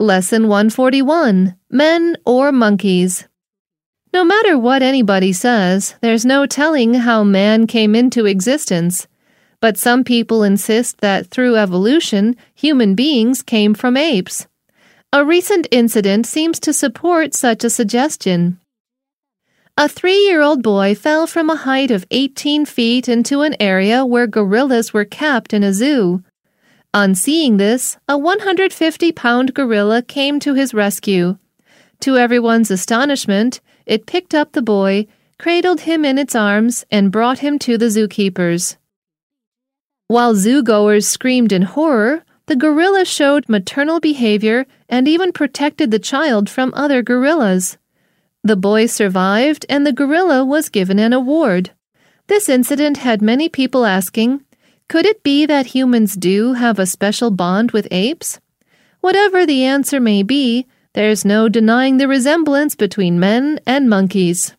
Lesson 141 Men or Monkeys. No matter what anybody says, there's no telling how man came into existence. But some people insist that through evolution, human beings came from apes. A recent incident seems to support such a suggestion. A three year old boy fell from a height of 18 feet into an area where gorillas were kept in a zoo. On seeing this, a 150 pound gorilla came to his rescue. To everyone's astonishment, it picked up the boy, cradled him in its arms, and brought him to the zookeepers. While zoogoers screamed in horror, the gorilla showed maternal behavior and even protected the child from other gorillas. The boy survived, and the gorilla was given an award. This incident had many people asking, could it be that humans do have a special bond with apes? Whatever the answer may be, there's no denying the resemblance between men and monkeys.